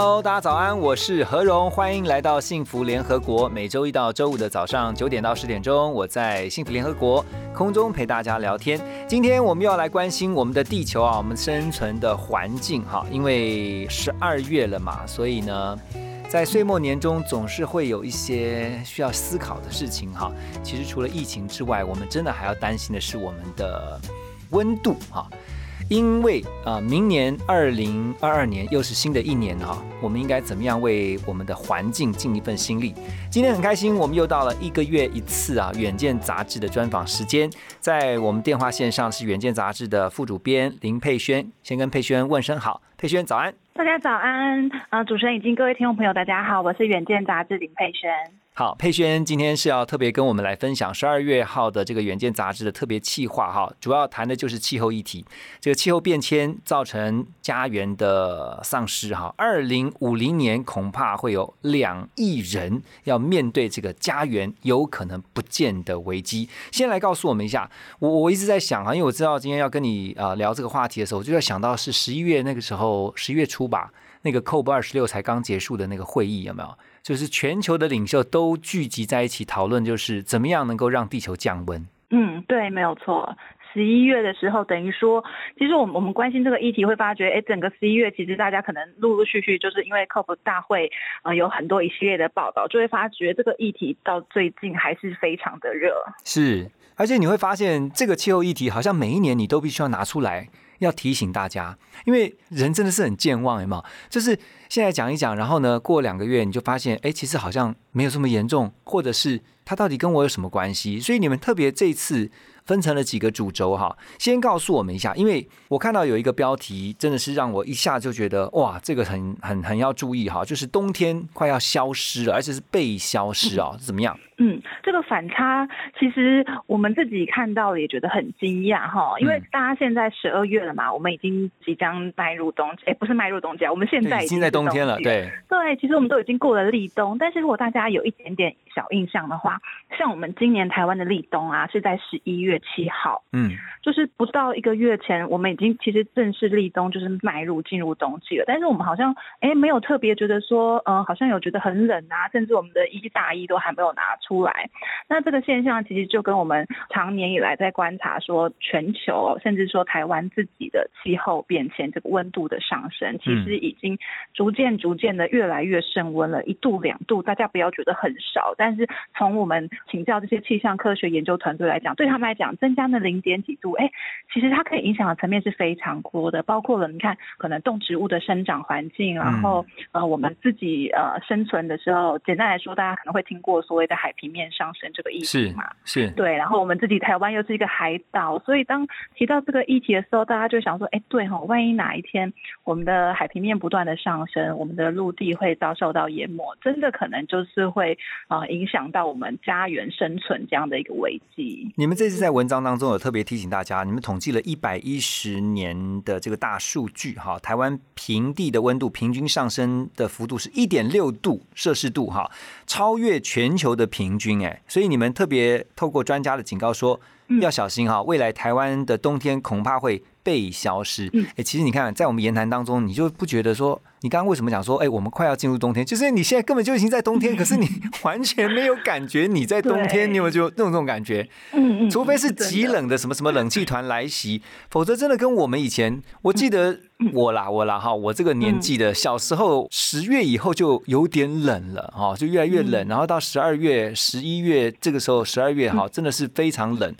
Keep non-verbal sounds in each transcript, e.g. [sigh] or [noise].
Hello，大家早安，我是何荣，欢迎来到幸福联合国。每周一到周五的早上九点到十点钟，我在幸福联合国空中陪大家聊天。今天我们要来关心我们的地球啊，我们生存的环境哈，因为十二月了嘛，所以呢。在岁末年终，总是会有一些需要思考的事情哈。其实除了疫情之外，我们真的还要担心的是我们的温度哈。因为啊、明年二零二二年又是新的一年哈，我们应该怎么样为我们的环境尽一份心力？今天很开心，我们又到了一个月一次啊《远见》杂志的专访时间，在我们电话线上是《远见》杂志的副主编林佩轩，先跟佩轩问声好，佩轩早安。大家早安，呃，主持人以及各位听众朋友，大家好，我是远见杂志林佩轩。好，佩轩今天是要特别跟我们来分享十二月号的这个《远见》杂志的特别企划哈，主要谈的就是气候议题。这个气候变迁造成家园的丧失哈，二零五零年恐怕会有两亿人要面对这个家园有可能不见的危机。先来告诉我们一下，我我一直在想哈，因为我知道今天要跟你呃聊这个话题的时候，我就在想到是十一月那个时候，十一月初吧，那个 COP 二十六才刚结束的那个会议有没有？就是全球的领袖都聚集在一起讨论，就是怎么样能够让地球降温。嗯，对，没有错。十一月的时候，等于说，其实我们我们关心这个议题，会发觉，哎，整个十一月其实大家可能陆陆续续，就是因为 COP 大会，呃，有很多一系列的报道，就会发觉这个议题到最近还是非常的热。是，而且你会发现，这个气候议题好像每一年你都必须要拿出来，要提醒大家，因为人真的是很健忘，有没有？就是现在讲一讲，然后呢，过两个月你就发现，哎，其实好像没有这么严重，或者是它到底跟我有什么关系？所以你们特别这次分成了几个主轴哈，先告诉我们一下，因为我看到有一个标题，真的是让我一下就觉得哇，这个很很很要注意哈，就是冬天快要消失了，而且是被消失啊，怎么样？嗯，这个反差其实我们自己看到了也觉得很惊讶哈，因为嗯大家现在十二月了嘛，我们已经即将迈入冬季，哎，不是迈入冬季啊，我们现在已经在冬天了，对，对，其实我们都已经过了立冬，但是如果大家有一点点小印象的话，像我们今年台湾的立冬啊，是在十一月七号，嗯，就是不到一个月前，我们已经其实正式立冬，就是迈入进入冬季了。但是我们好像哎没有特别觉得说，呃，好像有觉得很冷啊，甚至我们的衣大衣都还没有拿出来。那这个现象其实就跟我们常年以来在观察说，全球甚至说台湾自己的气候变迁，这个温度的上升，其实已经逐渐逐渐的越来越升温了，一度两度，大家不要觉得很少，但是从我们请教这些气象科学研究团队来讲，对他们来讲，增加那零点几度，哎，其实它可以影响的层面是非常多的，包括了你看，可能动植物的生长环境，然后、呃，我们自己呃生存的时候，简单来说，大家可能会听过所谓的海平面上升这个议题是嘛。是，对，然后我们自己台湾又是一个海岛，所以当提到这个议题的时候，大家就想说，哎，对哈、万一哪一天我们的海平面不断的上升，我们的陆地会遭受到淹没，真的可能就是会呃影响到我们家园生存这样的一个危机。你们这次在文章当中有特别提醒大家，你们统计了一百一十年的这个大数据，哈，台湾平地的温度平均上升的幅度是一点六度摄氏度，哈，超越全球的平均，哎，所以你们特别透过专家的警告说，要小心哈，未来台湾的冬天恐怕会被消失。哎，其实你看，在我们言谈当中，你就不觉得说，你刚刚为什么讲说，哎，我们快要进入冬天，就是你现在根本就已经在冬天，[laughs] 可是你完全没有感觉你在冬天，你有没有就那种这种感觉？嗯嗯，除非是极冷的什么什么冷气团来袭，否则真的跟我们以前，我记得我啦我啦哈，我这个年纪的小时候十月以后就有点冷了哈，就越来越冷，然后到十二月、十一月这个时候，十二月哈真的是非常冷，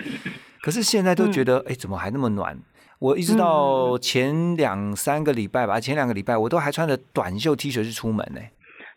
可是现在都觉得哎怎么还那么暖？我一直到前两三个礼拜吧，前两个礼拜我都还穿着短袖 T 恤去出门呢、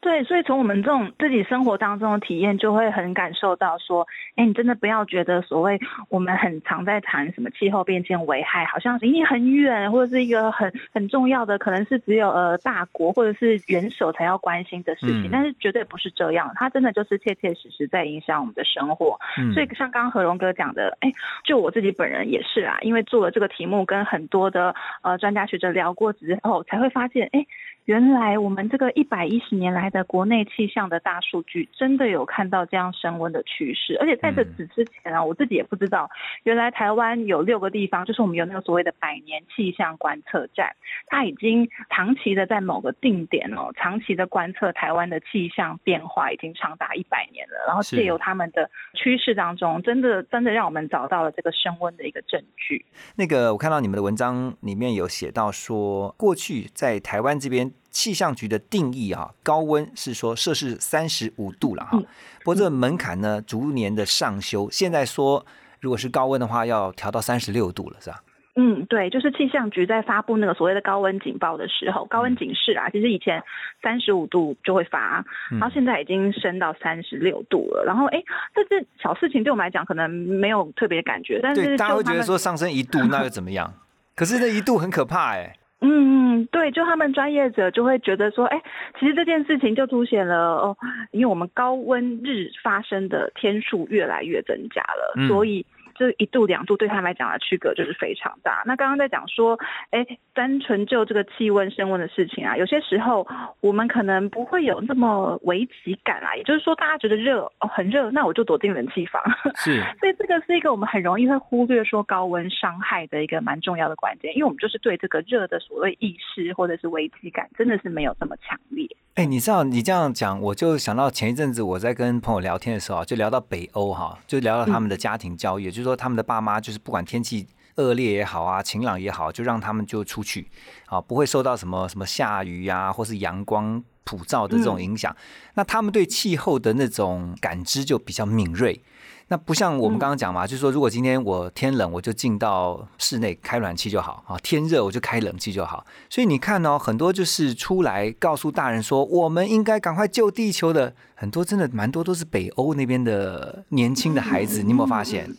对，所以从我们这种自己生活当中的体验，就会很感受到说，哎，你真的不要觉得所谓我们很常在谈什么气候变迁危害，好像离你很远，或者是一个很很重要的，可能是只有呃大国或者是元首才要关心的事情，嗯但是绝对不是这样，它真的就是切切实实在影响我们的生活。嗯所以像刚刚何荣哥讲的，哎，就我自己本人也是啊，因为做了这个题目，跟很多的呃专家学者聊过之后，才会发现，哎，原来我们这个一百一十年来的国内气象的大数据，真的有看到这样升温的趋势。而且在这此之前啊，我自己也不知道，原来台湾有六个地方，就是我们有那个所谓的百年气象观测站，它已经长期的在某个定点哦，长期的观测台湾的气象变化，已经长达一百年了。然后借由他们的趋势当中，真的真的让我们找到了这个升温的一个证据。那个我看到你们的文章里面有写到说，过去在台湾这边气象局的定义啊，高温是说摄氏三十五度了哈。嗯不过这个门槛呢，逐年的上修，现在说如果是高温的话，要调到三十六度了，是吧？嗯，对，就是气象局在发布那个所谓的高温警报的时候，高温警示啊，其实以前三十五度就会发，嗯然后现在已经升到三十六度了。然后哎，这是小事情，对我们来讲可能没有特别感觉，但，是大家会觉得说上升一度那又怎么样？可是那一度很可怕哎、嗯，嗯，对，就他们专业者就会觉得说，哎，其实这件事情就凸显了哦，因为我们高温日发生的天数越来越增加了，嗯。所以这一度两度对他来讲的区隔就是非常大。那刚刚在讲说，哎，单纯就这个气温升温的事情啊，有些时候我们可能不会有那么危急感啊，也就是说，大家觉得热哦很热，那我就躲进冷气房。[laughs] 是，所以这个是一个我们很容易会忽略说高温伤害的一个蛮重要的关键，因为我们就是对这个热的所谓意识或者是危机感真的是没有这么强烈。哎、你知道你这样讲，我就想到前一阵子我在跟朋友聊天的时候啊，就聊到北欧哈，就聊到他们的家庭教育，也就是说他们的爸妈就是不管天气恶劣也好啊，晴朗也好，就让他们就出去啊，不会受到什么什么下雨呀、或是阳光普照的这种影响。那他们对气候的那种感知就比较敏锐。那不像我们刚刚讲嘛，就是说，如果今天我天冷，我就进到室内开暖气就好啊；天热，我就开冷气就好。所以你看哦，很多就是出来告诉大人说，我们应该赶快救地球的，很多真的蛮多都是北欧那边的年轻的孩子，你有没有发现？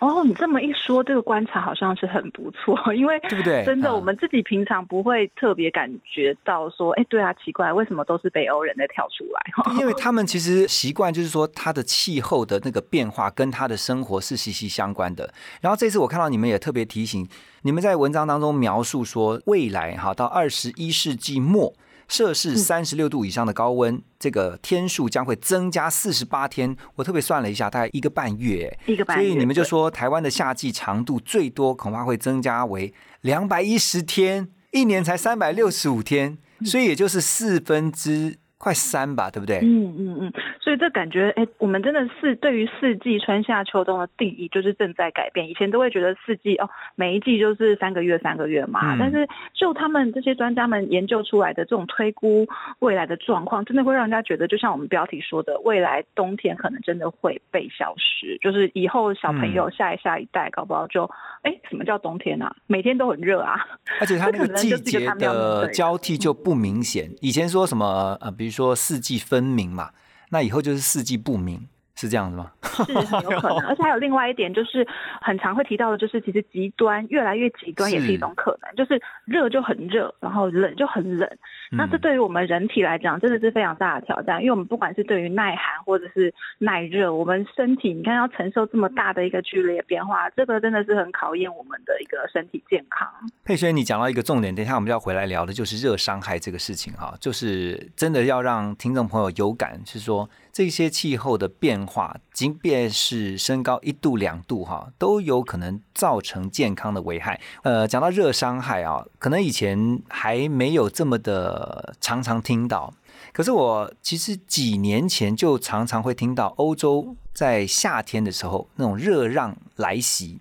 哦，你这么一说，这个观察好像是很不错，因为对不对真的，嗯我们自己平常不会特别感觉到说，哎，对啊，奇怪，为什么都是北欧人在跳出来？[laughs] 因为他们其实习惯就是说，他的气候的那个变化跟他的生活是息息相关的。然后这次我看到你们也特别提醒，你们在文章当中描述说，未来哈到二十一世纪末。摄氏三十六度以上的高温，这个天数将会增加四十八天。我特别算了一下，大概一个半月。一个半月所以你们就说，台湾的夏季长度最多恐怕会增加为两百一十天，一年才三百六十五天，所以也就是四分之快三吧，对不对？嗯嗯嗯，所以这感觉，哎，我们真的是对于四季春夏秋冬的定义就是正在改变。以前都会觉得四季哦，每一季就是三个月三个月嘛，嗯但是就他们这些专家们研究出来的这种推估未来的状况，真的会让人家觉得，就像我们标题说的，未来冬天可能真的会被消失，就是以后小朋友下一下一代搞不好就，哎，什么叫冬天啊？每天都很热啊。而且它那个季节的 [laughs] 的交替就不明显。以前说什么呃，比如说四季分明嘛，那以后就是四季不明，是这样子吗？是很有可能，[laughs] 而且还有另外一点，就是很常会提到的，就是其实极端越来越极端也是一种可能，就是热就很热，然后冷就很冷。那这嗯对于我们人体来讲，真的是非常大的挑战，因为我们不管是对于耐寒或者是耐热，我们身体你看要承受这么大的一个剧烈变化，这个真的是很考验我们的一个身体健康。佩轩，你讲到一个重点，等一下我们就要回来聊的，就是热伤害这个事情哈，就是真的要让听众朋友有感，是说这些气候的变化，即便是升高一度两度哈，都有可能造成健康的危害。呃，讲到热伤害啊，可能以前还没有这么的常常听到。可是我其实几年前就常常会听到欧洲在夏天的时候那种热浪来袭，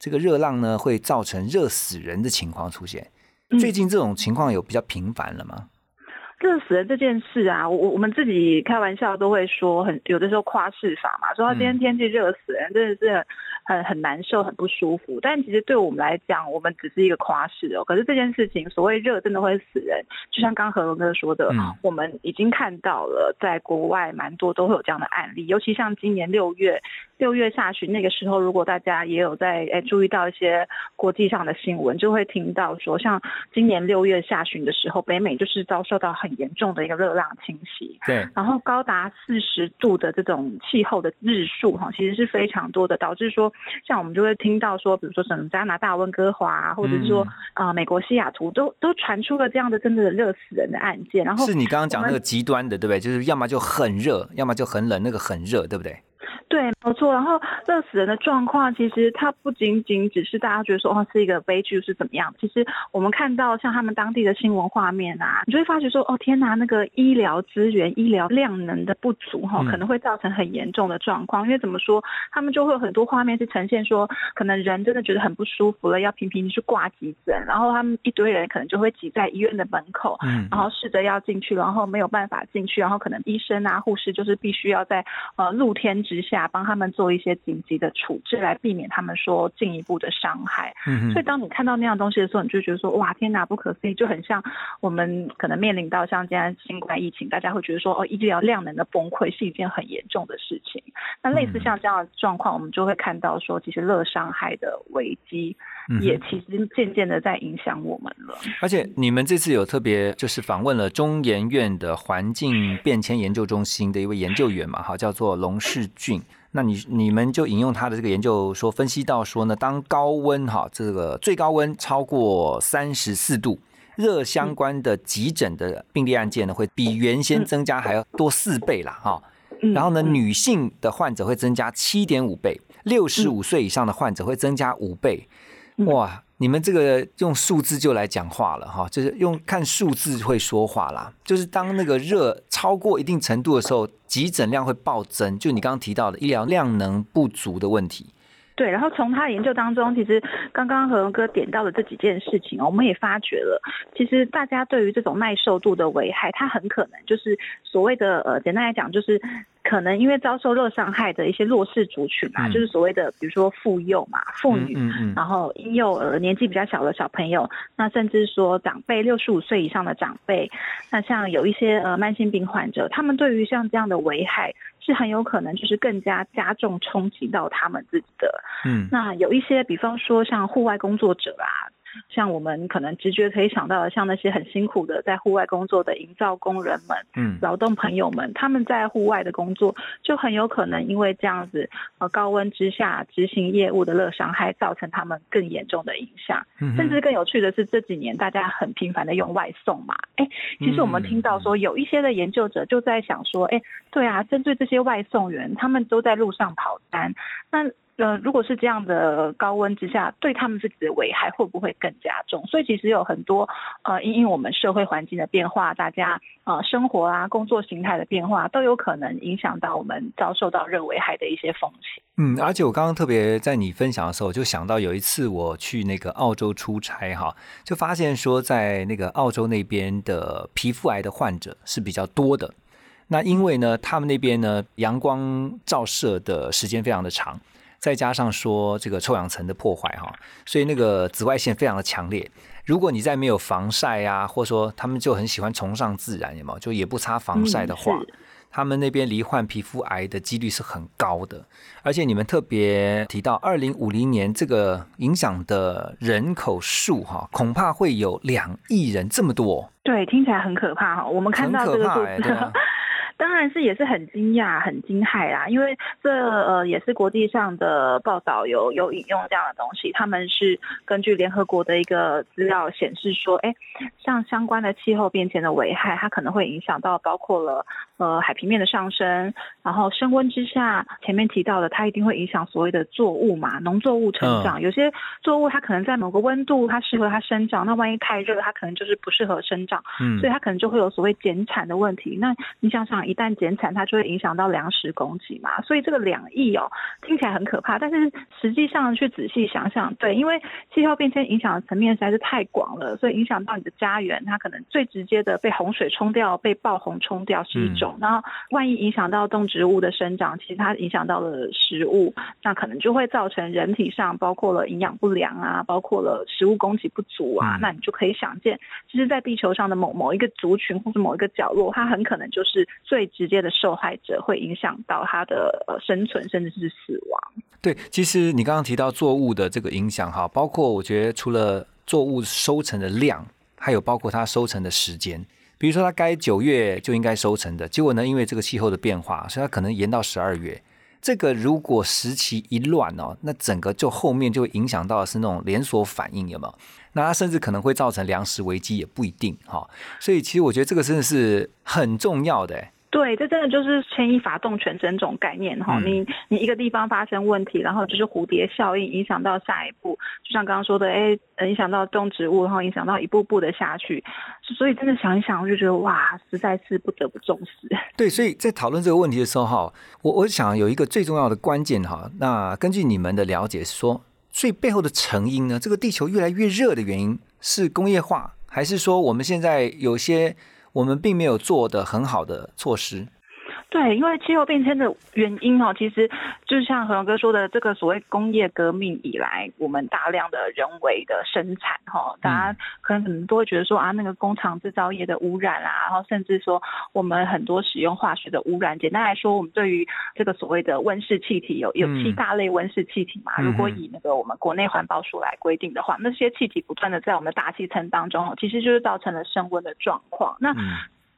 这个热浪呢会造成热死人的情况出现。嗯最近这种情况有比较频繁了吗？热死人这件事啊，我我们自己开玩笑都会说很，有的时候夸饰法嘛，说他今天天气热死人，真的是很很难受、很不舒服。但其实对我们来讲，我们只是一个夸饰哦。可是这件事情，所谓热真的会死人，就像刚何龙哥说的，嗯我们已经看到了，在国外蛮多都会有这样的案例，尤其像今年六月六月下旬那个时候，如果大家也有在诶注意到一些国际上的新闻，就会听到说，像今年六月下旬的时候，北美就是遭受到很严重的一个热浪侵袭，对，然后高达四十度的这种气候的日数哈，其实是非常多的，导致说像我们就会听到说，比如说什么加拿大温哥华啊，或者是说啊、美国西雅图都都传出了这样的真的热死人的案件，然后是你刚刚讲那个极端的，对不对？就是要么就很热，要么就很冷，那个很热，对不对？对，没错。然后热死人的状况，其实它不仅仅只是大家觉得说哦是一个悲剧是怎么样，其实我们看到像他们当地的新闻画面啊，你就会发觉说哦天哪，那个医疗资源、医疗量能的不足哈、嗯可能会造成很严重的状况。因为怎么说，他们就会有很多画面是呈现说，可能人真的觉得很不舒服了，要频频去挂急诊，然后他们一堆人可能就会挤在医院的门口，嗯然后试着要进去，然后没有办法进去，然后可能医生啊、护士就是必须要在呃露天之下帮他们做一些紧急的处置，来避免他们说进一步的伤害。嗯，所以当你看到那样东西的时候，你就觉得说哇天哪，不可思议，就很像我们可能面临到像现在新冠疫情，大家会觉得说哦医疗量能的崩溃是一件很严重的事情。那类似像这样的状况，我们就会看到说，其实热伤害的危机也其实渐渐的在影响我们了。而且你们这次有特别就是访问了中研院的环境变迁研究中心的一位研究员嘛，哈，叫做龙世俊。那你你们就引用他的这个研究说，分析到说呢，当高温哈这个最高温超过三十四度，热相关的急诊的病例案件呢，会比原先增加还要多四倍啦，哈。嗯。然后呢，嗯。女性的患者会增加七点五倍，六十五岁以上的患者会增加五倍。嗯。哇，你们这个用数字就来讲话了哈，就是用看数字会说话啦。就是当那个热超过一定程度的时候，急诊量会暴增，就你刚刚提到的医疗量能不足的问题。对，然后从他的研究当中，其实刚刚何荣哥点到的这几件事情，我们也发觉了，其实大家对于这种耐受度的危害，它很可能就是所谓的呃，简单来讲就是。可能因为遭受热伤害的一些弱势族群嘛，嗯。就是所谓的比如说妇幼嘛、妇女，嗯嗯然后婴幼儿、年纪比较小的小朋友，那甚至说长辈六十五岁以上的长辈，那像有一些呃慢性病患者，他们对于像这样的危害是很有可能就是更加加重冲击到他们自己的。嗯。那有一些，比方说像户外工作者啊，像我们可能直觉可以想到的，像那些很辛苦的在户外工作的营造工人们、嗯劳动朋友们，他们在户外的工作就很有可能因为这样子呃高温之下执行业务的热伤害，造成他们更严重的影响。嗯甚至更有趣的是，这几年大家很频繁的用外送嘛，哎，其实我们听到说有一些的研究者就在想说，哎，对啊，针对这些外送员，他们都在路上跑单，那。呃，如果是这样的高温之下，对他们自己的危害会不会更加重？所以其实有很多呃，因应我们社会环境的变化，大家呃生活啊、工作形态的变化，都有可能影响到我们遭受到热危害的一些风险。嗯，而且我刚刚特别在你分享的时候，就想到有一次我去那个澳洲出差哈，就发现说在那个澳洲那边的皮肤癌的患者是比较多的。那因为呢，他们那边呢阳光照射的时间非常的长，再加上说这个臭氧层的破坏哈，所以那个紫外线非常的强烈。如果你在没有防晒啊，或者说他们就很喜欢崇尚自然，有没有？就也不擦防晒的话，嗯他们那边罹患皮肤癌的几率是很高的。而且你们特别提到，二零五零年这个影响的人口数哈，恐怕会有两亿人这么多，对，听起来很可怕哈。我们看很到这个数可怕哎、字，对啊 [laughs] 当然是也是很惊讶、很惊骇啦，因为这呃也是国际上的报道有有引用这样的东西，他们是根据联合国的一个资料显示说，哎，像相关的气候变迁的危害，它可能会影响到包括了呃海平面的上升，然后升温之下，前面提到的它一定会影响所谓的作物嘛，农作物成长，有些作物它可能在某个温度它适合它生长，那万一太热，它可能就是不适合生长。嗯所以它可能就会有所谓减产的问题。那你想想，场一旦减产，它就会影响到粮食供给嘛。所以这个两亿哦，听起来很可怕，但是实际上去仔细想想，对，因为气候变迁影响的层面实在是太广了，所以影响到你的家园，它可能最直接的被洪水冲掉、被暴洪冲掉是一种。然后万一影响到动植物的生长，其实它影响到了食物，那可能就会造成人体上包括了营养不良啊，包括了食物供给不足啊。那你就可以想见，其实，在地球上的某某一个族群或者某一个角落，它很可能就是最直接的受害者，会影响到它的呃生存，甚至是死亡。对，其实你刚刚提到作物的这个影响哈，包括我觉得除了作物收成的量，还有包括它收成的时间。比如说它该九月就应该收成的，结果呢，因为这个气候的变化，所以它可能延到十二月。这个如果时期一乱哦，那整个就后面就会影响到是那种连锁反应，有没有？那它甚至可能会造成粮食危机，也不一定哈。所以其实我觉得这个真的是很重要的。对，这真的就是牵一发动全身这种概念哈。你你一个地方发生问题，然后就是蝴蝶效应，影响到下一步，就像刚刚说的，哎，影响到动植物，然后影响到一步步的下去。所以真的想一想，我就觉得哇，实在是不得不重视。对，所以在讨论这个问题的时候哈，我我想有一个最重要的关键哈。那根据你们的了解说，所以背后的成因呢，这个地球越来越热的原因是工业化，还是说我们现在有些？我们并没有做的很好的措施。对，因为气候变迁的原因哦，其实就像何勇哥说的，这个所谓工业革命以来，我们大量的人为的生产哈，大家可能可能都会觉得说啊，那个工厂制造业的污染啊，然后甚至说我们很多使用化学的污染。简单来说，我们对于这个所谓的温室气体有有七大类温室气体嘛，如果以那个我们国内环保署来规定的话，那些气体不断的在我们的大气层当中，其实就是造成了升温的状况。那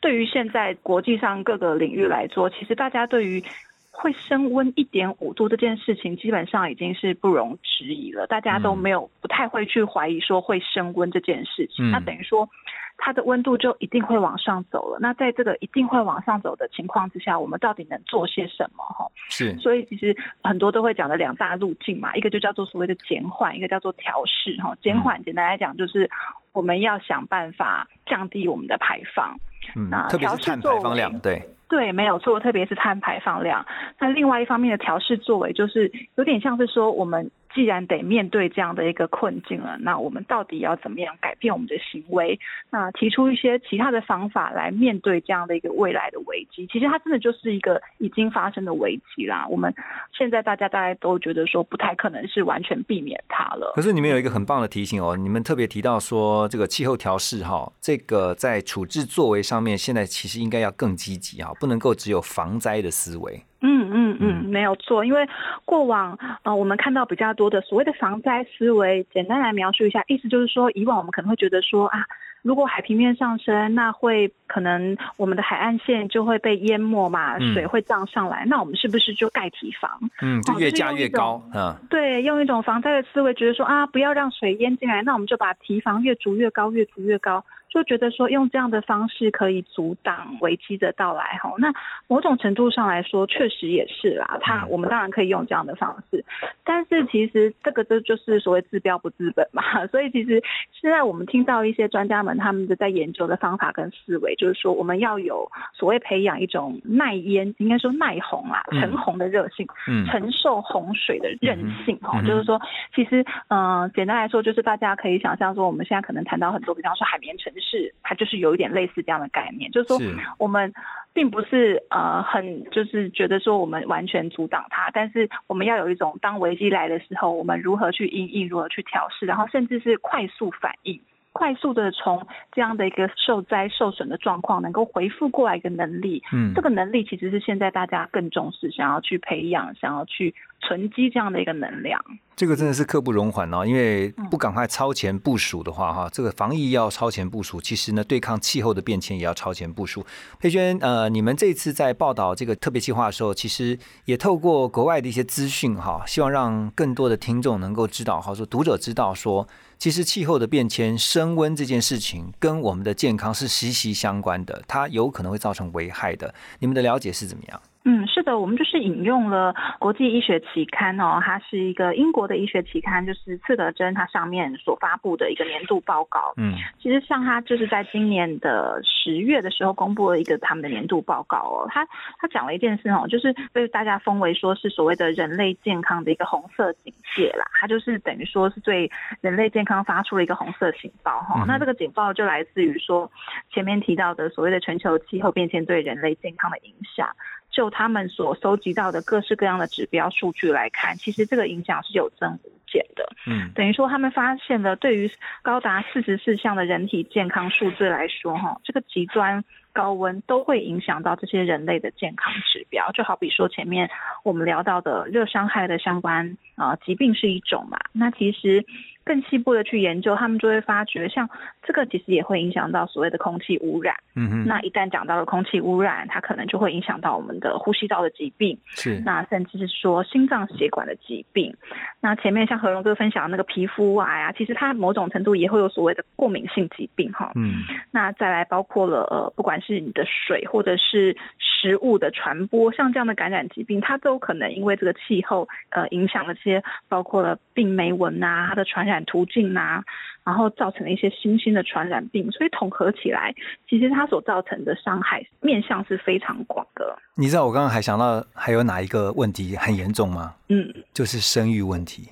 对于现在国际上各个领域来说，其实大家对于会升温一点五度这件事情，基本上已经是不容置疑了。大家都没有不太会去怀疑说会升温这件事情。那等于说，它的温度就一定会往上走了。那在这个一定会往上走的情况之下，我们到底能做些什么？哈，是。所以其实很多都会讲的两大路径嘛，一个就叫做所谓的减缓，一个叫做调试。哈，减缓简单来讲就是我们要想办法降低我们的排放。嗯，特别是碳排放量，对对，没有错，特别是碳排放量。那另外一方面的调试作为，就是有点像是说我们。既然得面对这样的一个困境了，那我们到底要怎么样改变我们的行为？那提出一些其他的方法来面对这样的一个未来的危机。其实它真的就是一个已经发生的危机啦。我们现在大家大概都觉得说不太可能是完全避免它了。可是你们有一个很棒的提醒哦，你们特别提到说这个气候调试哈，这个在处置作为上面，现在其实应该要更积极啊，不能够只有防灾的思维。嗯嗯嗯，没有错，因为过往呃，我们看到比较多的所谓的防灾思维，简单来描述一下，意思就是说，以往我们可能会觉得说啊，如果海平面上升，那会可能我们的海岸线就会被淹没嘛，水会涨上来，那我们是不是就盖堤防？嗯，就越加越高，嗯，对，用一种防灾的思维，觉得说啊，不要让水淹进来，那我们就把堤防越筑越高，越筑越高。就觉得说用这样的方式可以阻挡危机的到来哈，那某种程度上来说确实也是啦。他我们当然可以用这样的方式，但是其实这个这就是所谓治标不治本嘛。所以其实现在我们听到一些专家们他们的在研究的方法跟思维，就是说我们要有所谓培养一种耐淹，应该说耐洪啊，承洪的热性，承受洪水的韧性哦。就是说，其实嗯，简单来说就是大家可以想象说，我们现在可能谈到很多，比方说海绵城市。它就是有一点类似这样的概念，就是说我们并不是呃很就是觉得说我们完全阻挡它，但是我们要有一种当危机来的时候，我们如何去应应，如何去调试，然后甚至是快速反应。快速的从这样的一个受灾受损的状况能够回复过来一个能力，嗯，这个能力其实是现在大家更重视，想要去培养，想要去存积这样的一个能量。这个真的是刻不容缓哦，因为不赶快超前部署的话，哈，这个防疫要超前部署，其实呢，对抗气候的变迁也要超前部署。佩娟，呃，你们这次在报道这个特别计划的时候，其实也透过国外的一些资讯，哈，希望让更多的听众能够知道，哈，说读者知道说。其实气候的变迁、升温这件事情跟我们的健康是息息相关的，它有可能会造成危害的。你们的了解是怎么样？嗯，是的，我们就是引用了国际医学期刊哦，它是一个英国的医学期刊，就是刺德针它上面所发布的一个年度报告。嗯，其实像它就是在今年的十月的时候公布了一个他们的年度报告哦，它它讲了一件事哦，就是被大家封为说是所谓的人类健康的一个红色警戒啦，它就是等于说是对人类健康发出了一个红色警报哈。那这个警报就来自于说前面提到的所谓的全球气候变迁对人类健康的影响。就他们所收集到的各式各样的指标数据来看，其实这个影响是有增无减的。嗯，等于说他们发现了，对于高达四十四项的人体健康数字来说，哈，这个极端高温都会影响到这些人类的健康指标。就好比说前面我们聊到的热伤害的相关啊疾病是一种嘛，那其实。更细部的去研究，他们就会发觉，像这个其实也会影响到所谓的空气污染。嗯哼，那一旦讲到了空气污染，它可能就会影响到我们的呼吸道的疾病。是，那甚至是说心脏血管的疾病。那前面像何荣哥分享的那个皮肤癌啊，其实它某种程度也会有所谓的过敏性疾病哈。嗯，那再来包括了呃，不管是你的水或者是食物的传播，像这样的感染疾病，它都可能因为这个气候呃影响了这些，包括了病媒蚊啊，它的传染。途径啊，然后造成了一些新兴的传染病，所以统合起来，其实它所造成的伤害面向是非常广的。你知道我刚刚还想到还有哪一个问题很严重吗？嗯，就是生育问题。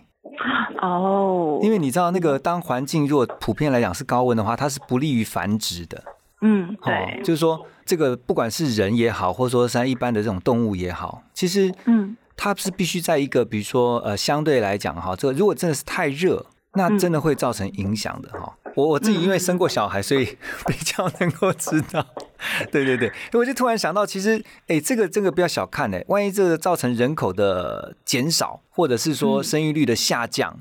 哦，因为你知道那个当环境如果普遍来讲是高温的话，它是不利于繁殖的。嗯，对，就是说这个不管是人也好，或者说像一般的这种动物也好，其实嗯，它是必须在一个比如说呃相对来讲哈，这个如果真的是太热。那真的会造成影响的哈。我我自己因为生过小孩，所以 [laughs] 比较能够知道。对对对，我就突然想到，其实哎，这个这个不要小看哎，万一这个造成人口的减少，或者是说生育率的下降，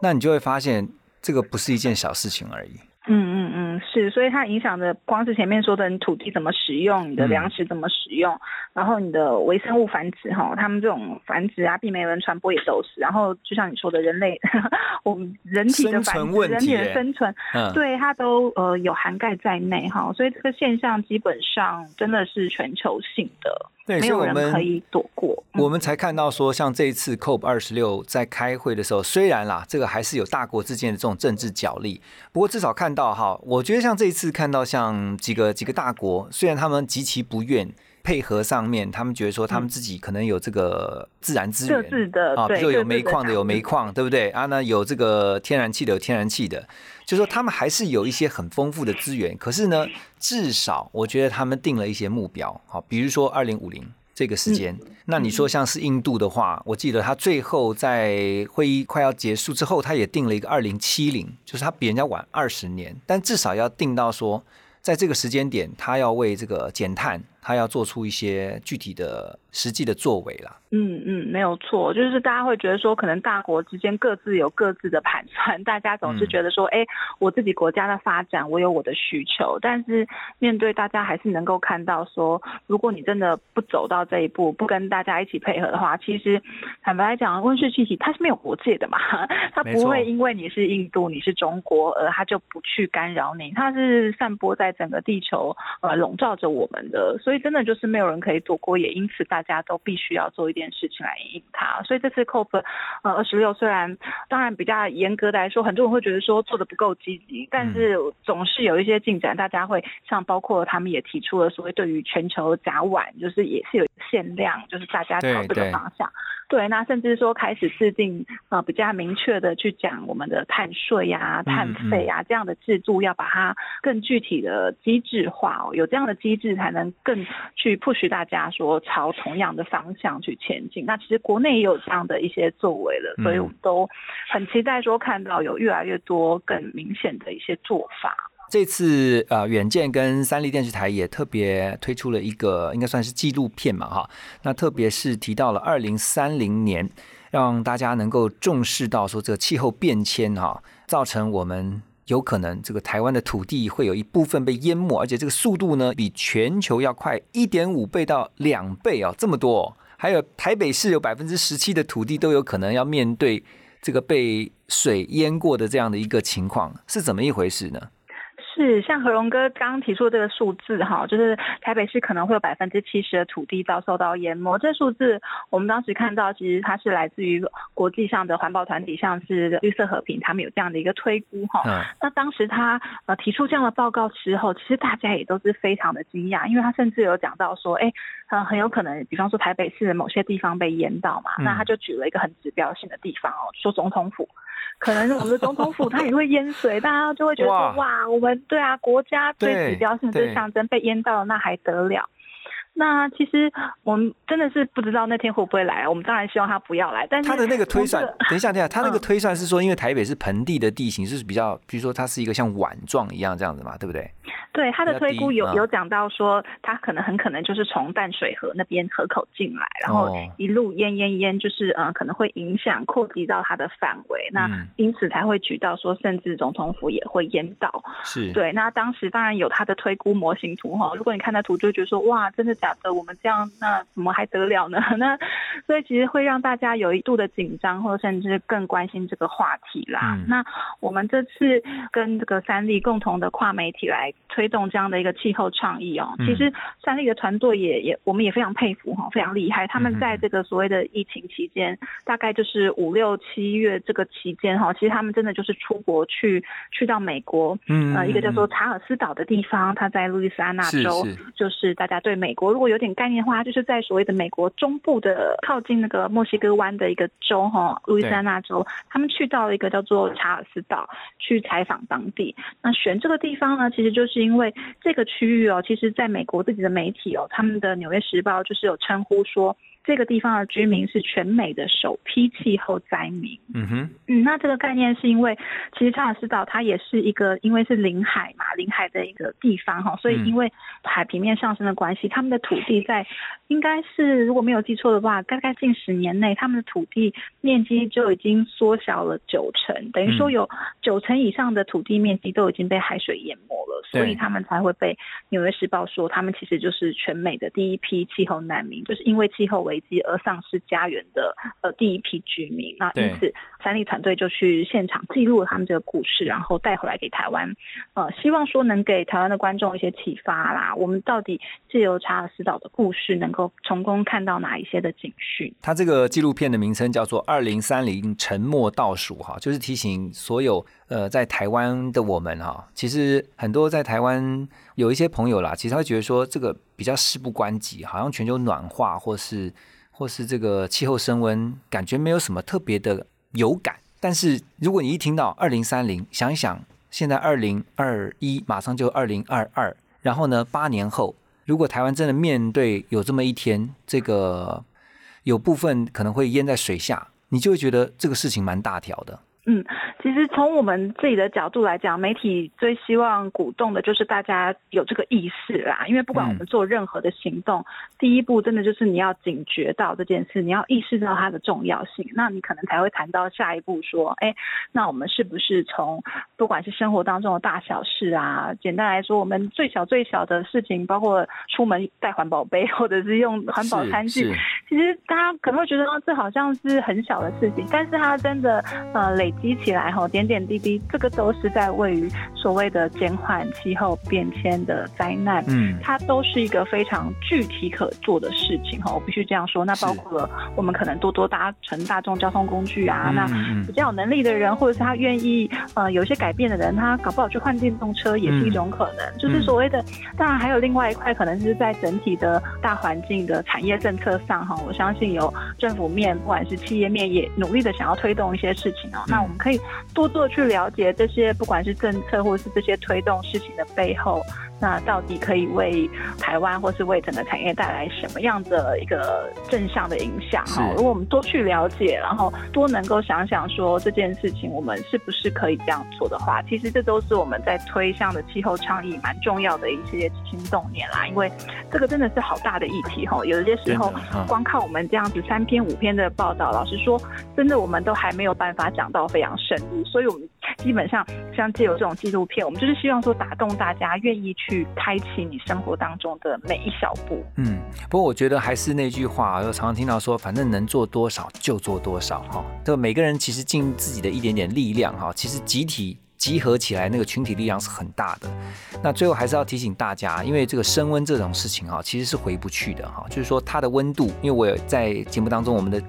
那你就会发现这个不是一件小事情而已。嗯嗯嗯，是，所以它影响的光是前面说的，你土地怎么使用，你的粮食怎么使用，然后你的微生物繁殖哈，他们这种繁殖啊，病媒人传播也都是，然后就像你说的，人类 [laughs] 我们人体的繁殖，人体的生存，对它都呃有涵盖在内哈，所以这个现象基本上真的是全球性的。对，没有人可以躲过。我们才看到说，像这一次 COP 二十六在开会的时候，虽然啦，这个还是有大国之间的这种政治角力，不过至少看到哈，我觉得像这一次看到像几个几个大国，虽然他们极其不愿。配合上面，他们觉得说他们自己可能有这个自然资源的，啊，比如说有煤矿的有煤矿，对不对？啊，那有这个天然气的有天然气的，就说他们还是有一些很丰富的资源。可是呢，至少我觉得他们定了一些目标，好，比如说二零五零这个时间。那你说像是印度的话，我记得他最后在会议快要结束之后，他也定了一个二零七零，就是他比人家晚二十年，但至少要定到说，在这个时间点，他要为这个减碳。他要做出一些具体的、实际的作为啦。嗯嗯，没有错，就是大家会觉得说，可能大国之间各自有各自的盘算，大家总是觉得说，哎，我自己国家的发展，我有我的需求。但是面对大家还是能够看到说，如果你真的不走到这一步，不跟大家一起配合的话，其实坦白来讲，温室气体它是没有国界的嘛，[laughs] 它不会因为你是印度、你是中国，而它就不去干扰你，它是散播在整个地球，呃，笼罩着我们的，所以。真的就是没有人可以躲过，也因此大家都必须要做一件事情来应它。所以这次 COP 呃二十六虽然当然比较严格的来说，很多人会觉得说做的不够积极，但是总是有一些进展。大家会像包括他们也提出了所谓对于全球甲烷，就是也是有限量，就是大家朝这个方向。对，那甚至说开始制定呃比较明确的去讲我们的碳税呀、碳费啊这样的制度，要把它更具体的机制化哦，有这样的机制才能更去 push 大家说朝同样的方向去前进。那其实国内也有这样的一些作为了，所以我们都很期待说看到有越来越多更明显的一些做法。这次呃，远见跟三立电视台也特别推出了一个，应该算是纪录片嘛，哈。那特别是提到了二零三零年，让大家能够重视到说这个气候变迁哈，造成我们有可能这个台湾的土地会有一部分被淹没，而且这个速度呢比全球要快一点五倍到两倍啊，这么多。还有台北市有百分之十七的土地都有可能要面对这个被水淹过的这样的一个情况，是怎么一回事呢？是，像何荣哥刚刚提出这个数字哈，就是台北市可能会有百分之七十的土地遭受到淹没。这数字我们当时看到，其实它是来自于国际上的环保团体，像是绿色和平，他们有这样的一个推估哈。那当时他呃提出这样的报告之后，其实大家也都是非常的惊讶，因为他甚至有讲到说，哎，呃，很有可能，比方说台北市的某些地方被淹到嘛，那他就举了一个很指标性的地方哦，说总统府。可能我们的总统府它也会淹水，大家就会觉得说哇，我们对啊，国家最指标性的象征被淹到了，那还得了？那其实我们真的是不知道那天会不会来，我们当然希望他不要来。但是他的那个推算，等一下，等一下，他那个推算是说，因为台北是盆地的地形，是比较，比如说它是一个像碗状一样这样子嘛，对不对？对，他的推估有有讲到说，他可能很可能就是从淡水河那边河口进来，然后一路淹淹淹，就是嗯，可能会影响扩及到它的范围，那因此才会举到说，甚至总统府也会淹到。是对，那当时当然有他的推估模型图哈，如果你看那图，就觉得说哇，真的假的？我们这样那怎么还得了呢？[laughs] 那所以其实会让大家有一度的紧张，或者甚至更关心这个话题啦。那我们这次跟这个三立共同的跨媒体来推。动这样的一个气候倡议哦，其实三立的团队也也我们也非常佩服哈，非常厉害。他们在这个所谓的疫情期间，大概就是五六七月这个期间哈，其实他们真的就是出国去去到美国，嗯，呃，一个叫做查尔斯岛的地方，它在路易斯安那州，就是大家对美国如果有点概念的话，就是在所谓的美国中部的靠近那个墨西哥湾的一个州哈，路易斯安那州，他们去到了一个叫做查尔斯岛去采访当地。那选这个地方呢，其实就是因为因为这个区域哦，其实在美国自己的媒体哦，他们的《纽约时报》就是有称呼说。这个地方的居民是全美的首批气候灾民。嗯哼，嗯，那这个概念是因为，其实查尔斯岛它也是一个，因为是临海嘛，临海的一个地方哈，所以因为海平面上升的关系，他们的土地在应该是如果没有记错的话，大概近十年内，他们的土地面积就已经缩小了九成，等于说有九成以上的土地面积都已经被海水淹没了，所以他们才会被纽约时报说，他们其实就是全美的第一批气候难民，就是因为气候为。危机而丧失家园的呃第一批居民，那因此三立团队就去现场记录了他们这个故事，然后带回来给台湾，呃，希望说能给台湾的观众一些启发啦。我们到底借由查尔斯岛的故事，能够成功看到哪一些的警讯？它这个纪录片的名称叫做《二零三零沉默倒数》哈，就是提醒所有呃在台湾的我们哈，其实很多在台湾有一些朋友啦，其实他会觉得说这个。比较事不关己，好像全球暖化或是或是这个气候升温，感觉没有什么特别的有感。但是如果你一听到二零三零，想一想，现在二零二一马上就二零二二，然后呢，八年后，如果台湾真的面对有这么一天，这个有部分可能会淹在水下，你就会觉得这个事情蛮大条的。嗯，其实从我们自己的角度来讲，媒体最希望鼓动的就是大家有这个意识啦。因为不管我们做任何的行动，第一步真的就是你要警觉到这件事，你要意识到它的重要性，那你可能才会谈到下一步，说，哎，那我们是不是从不管是生活当中的大小事啊，简单来说，我们最小最小的事情，包括出门带环保杯或者是用环保餐具，其实大家可能会觉得这好像是很小的事情，但是它真的呃累。积起来哈，点点滴滴，这个都是在位于所谓的减缓气候变迁的灾难，嗯，它都是一个非常具体可做的事情哈。我必须这样说，那包括了我们可能多多搭乘大众交通工具啊，那比较有能力的人，或者是他愿意呃有一些改变的人，他搞不好去换电动车也是一种可能。就是所谓的，当然还有另外一块，可能是在整体的大环境的产业政策上哈，我相信有政府面，不管是企业面，也努力的想要推动一些事情哦。那我们可以多多去了解这些，不管是政策或是这些推动事情的背后。那到底可以为台湾或是为整个产业带来什么样的一个正向的影响？哈，如果我们多去了解，然后多能够想想说这件事情，我们是不是可以这样做的话，其实这都是我们在推向的气候倡议蛮重要的一些行动念啦。因为这个真的是好大的议题哈，有些时候光靠我们这样子三篇五篇的报道，老实说，真的我们都还没有办法讲到非常深入。所以，我们基本上像借由这种纪录片，我们就是希望说打动大家，愿意去。开启你生活当中的每一小步。嗯，不过我觉得还是那句话，我常常听到说，反正能做多少就做多少哈。这每个人其实尽自己的一点点力量哈，其实集体集合起来那个群体力量是很大的。那最后还是要提醒大家，因为这个升温这种事情哈，其实是回不去的哈。就是说它的温度，因为我在节目当中，我们的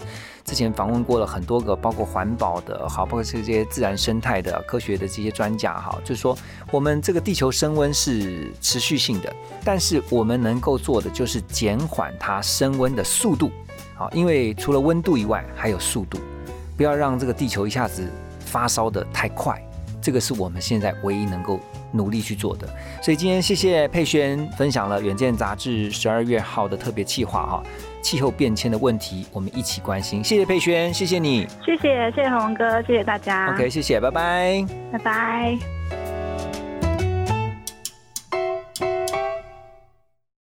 之前访问过了很多个，包括环保的，好，包括这些自然生态的、科学的这些专家哈，就是说我们这个地球升温是持续性的，但是我们能够做的就是减缓它升温的速度，好，因为除了温度以外，还有速度，不要让这个地球一下子发烧的太快。这个是我们现在唯一能够努力去做的，所以今天谢谢佩轩分享了《远见》杂志十二月号的特别企划哈，气候变迁的问题，我们一起关心。谢谢佩轩，谢谢你，谢谢谢谢洪哥，谢谢大家。OK，谢谢，拜拜，拜拜。